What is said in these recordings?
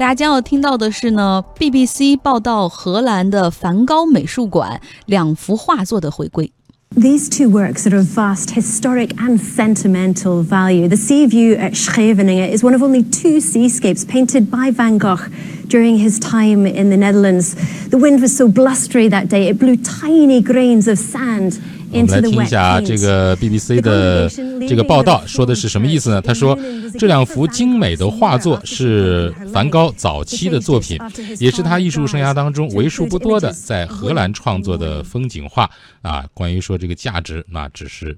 大家将要听到的是呢，BBC 报道荷兰的梵高美术馆两幅画作的回归。These two works are of vast historic and sentimental value. The sea view at Scheveningen is one of only two seascapes painted by Van Gogh during his time in the Netherlands. The wind was so blustery that day, it blew tiny grains of sand 我们来听一下这个 BBC 的这个报道，说的是什么意思呢？他说，这两幅精美的画作是梵高早期的作品，也是他艺术生涯当中为数不多的在荷兰创作的风景画啊。关于说这个价值，那只是。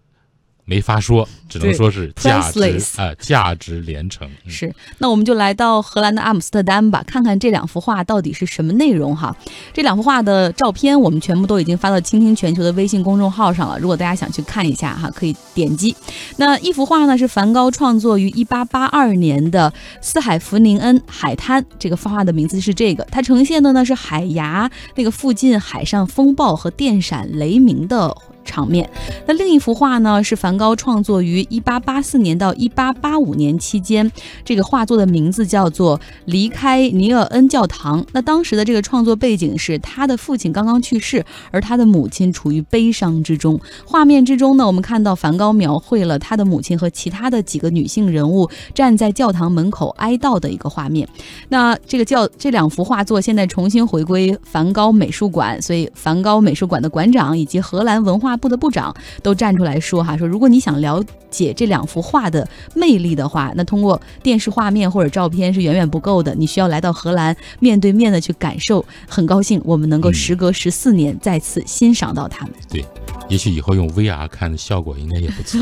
没法说，只能说是价值啊，价值连城。是，那我们就来到荷兰的阿姆斯特丹吧，看看这两幅画到底是什么内容哈。这两幅画的照片我们全部都已经发到“倾听全球”的微信公众号上了，如果大家想去看一下哈，可以点击。那一幅画呢是梵高创作于1882年的斯海弗宁恩海滩，这个画的名字是这个，它呈现的呢是海牙那个附近海上风暴和电闪雷鸣的。场面。那另一幅画呢？是梵高创作于一八八四年到一八八五年期间。这个画作的名字叫做《离开尼尔恩教堂》。那当时的这个创作背景是他的父亲刚刚去世，而他的母亲处于悲伤之中。画面之中呢，我们看到梵高描绘了他的母亲和其他的几个女性人物站在教堂门口哀悼的一个画面。那这个教这两幅画作现在重新回归梵高美术馆，所以梵高美术馆的馆长以及荷兰文化。部的部长都站出来说：“哈，说如果你想了解这两幅画的魅力的话，那通过电视画面或者照片是远远不够的，你需要来到荷兰，面对面的去感受。很高兴我们能够时隔十四年再次欣赏到他们。对，也许以后用 VR 看的效果应该也不错。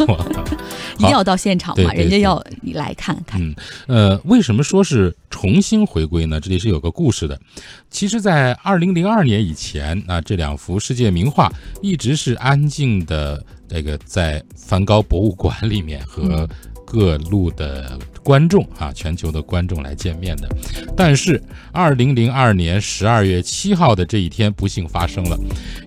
一定要到现场嘛，人家要你来看看。嗯，呃，为什么说是重新回归呢？这里是有个故事的。其实，在二零零二年以前啊，这两幅世界名画一直是安静的，这个在梵高博物馆里面和各路的。观众啊，全球的观众来见面的，但是二零零二年十二月七号的这一天，不幸发生了，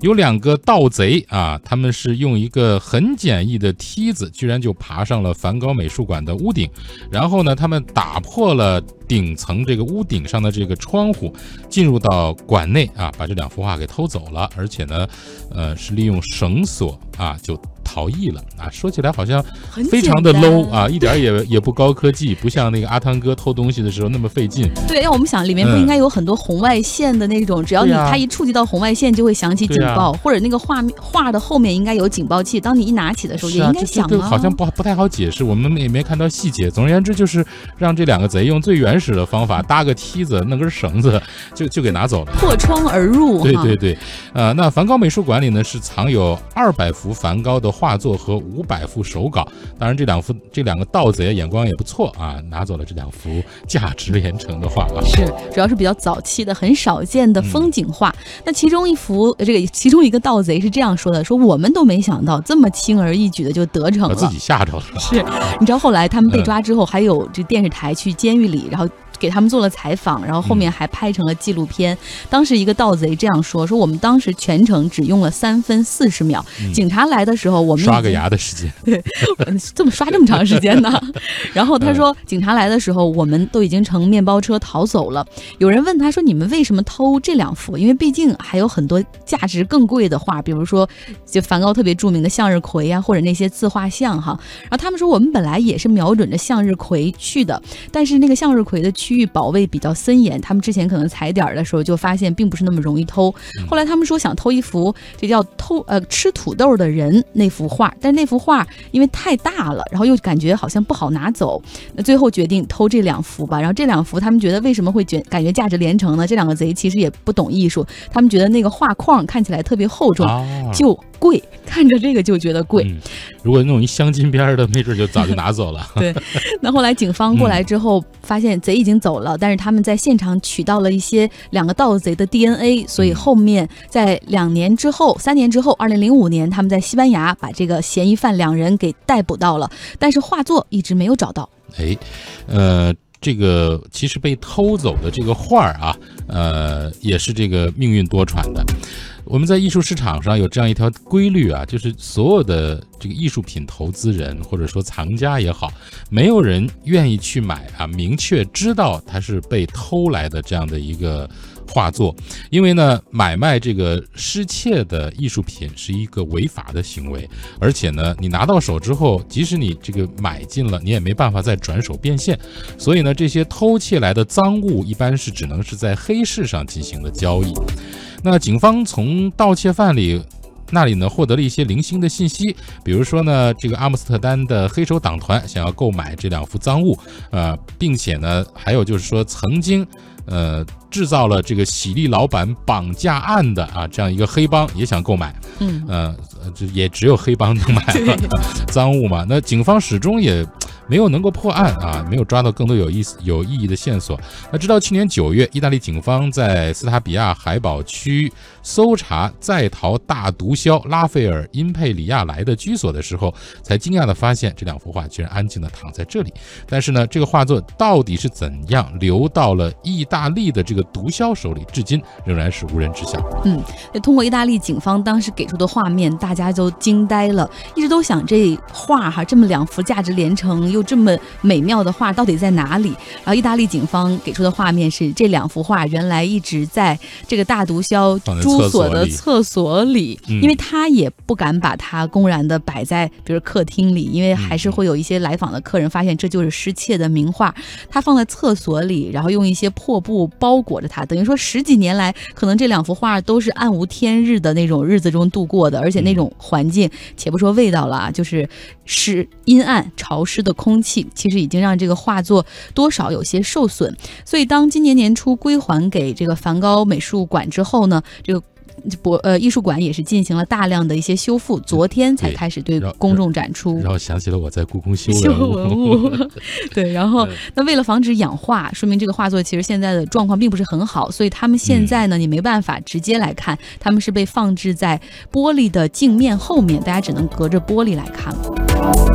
有两个盗贼啊，他们是用一个很简易的梯子，居然就爬上了梵高美术馆的屋顶，然后呢，他们打破了顶层这个屋顶上的这个窗户，进入到馆内啊，把这两幅画给偷走了，而且呢，呃，是利用绳索啊就。逃逸了啊！说起来好像非常的 low 啊，一点也也不高科技，不像那个阿汤哥偷东西的时候那么费劲。对，让我们想里面不应该有很多红外线的那种，只要你他一触及到红外线就会响起警报，或者那个画面画的后面应该有警报器，当你一拿起的时候也应该响啊。好像不不太好解释，我们也没看到细节。总而言之，就是让这两个贼用最原始的方法搭个梯子，弄根绳子就就给拿走了，破窗而入。对对对，呃，那梵高美术馆里呢是藏有二百幅梵高的。画作和五百幅手稿，当然这两幅这两个盗贼眼光也不错啊，拿走了这两幅价值连城的画啊。是，主要是比较早期的、很少见的风景画。那其中一幅，这个其中一个盗贼是这样说的：说我们都没想到这么轻而易举的就得逞了，自己吓着了。是，你知道后来他们被抓之后，还有这电视台去监狱里，然后。给他们做了采访，然后后面还拍成了纪录片。当时一个盗贼这样说：“说我们当时全程只用了三分四十秒，警察来的时候我们刷个牙的时间，对，这么刷这么长时间呢？” 然后他说：“警察来的时候我们都已经乘面包车逃走了。”有人问他说：“你们为什么偷这两幅？因为毕竟还有很多价值更贵的画，比如说就梵高特别著名的向日葵啊，或者那些自画像哈。”然后他们说：“我们本来也是瞄准着向日葵去的，但是那个向日葵的。”区域保卫比较森严，他们之前可能踩点儿的时候就发现并不是那么容易偷。后来他们说想偷一幅，这叫偷呃吃土豆的人那幅画，但那幅画因为太大了，然后又感觉好像不好拿走，那最后决定偷这两幅吧。然后这两幅他们觉得为什么会觉感觉价值连城呢？这两个贼其实也不懂艺术，他们觉得那个画框看起来特别厚重，就。贵，看着这个就觉得贵。如果弄一镶金边的，没准就早就拿走了。对，那后来警方过来之后，发现贼已经走了，但是他们在现场取到了一些两个盗贼的 DNA，所以后面在两年之后、三年之后，二零零五年，他们在西班牙把这个嫌疑犯两人给逮捕到了，但是画作一直没有找到。哎，呃，这个其实被偷走的这个画儿啊，呃，也是这个命运多舛的。我们在艺术市场上有这样一条规律啊，就是所有的这个艺术品投资人或者说藏家也好，没有人愿意去买啊，明确知道它是被偷来的这样的一个画作，因为呢，买卖这个失窃的艺术品是一个违法的行为，而且呢，你拿到手之后，即使你这个买进了，你也没办法再转手变现，所以呢，这些偷窃来的赃物一般是只能是在黑市上进行的交易。那警方从盗窃犯里那里呢获得了一些零星的信息，比如说呢，这个阿姆斯特丹的黑手党团想要购买这两幅赃物，呃，并且呢，还有就是说曾经，呃，制造了这个喜力老板绑架案的啊这样一个黑帮也想购买，嗯，呃，这也只有黑帮能买了 赃物嘛。那警方始终也。没有能够破案啊，没有抓到更多有意思、有意义的线索。那直到去年九月，意大利警方在斯塔比亚海堡区搜查在逃大毒枭拉斐尔·因佩里亚莱的居所的时候，才惊讶地发现这两幅画居然安静地躺在这里。但是呢，这个画作到底是怎样流到了意大利的这个毒枭手里，至今仍然是无人知晓。嗯，通过意大利警方当时给出的画面，大家都惊呆了，一直都想这画哈这么两幅价值连城。又这么美妙的画到底在哪里？然后意大利警方给出的画面是这两幅画原来一直在这个大毒枭住所的厕所里，因为他也不敢把它公然的摆在比如客厅里，因为还是会有一些来访的客人发现这就是失窃的名画。他放在厕所里，然后用一些破布包裹着它，等于说十几年来可能这两幅画都是暗无天日的那种日子中度过的，而且那种环境，且不说味道了啊，就是是阴暗潮湿的。空气其实已经让这个画作多少有些受损，所以当今年年初归还给这个梵高美术馆之后呢，这个博呃艺术馆也是进行了大量的一些修复，昨天才开始对公众展出。然后想起了我在故宫修文物，对，然后 那为了防止氧化，说明这个画作其实现在的状况并不是很好，所以他们现在呢，你没办法直接来看，他们是被放置在玻璃的镜面后面，大家只能隔着玻璃来看了。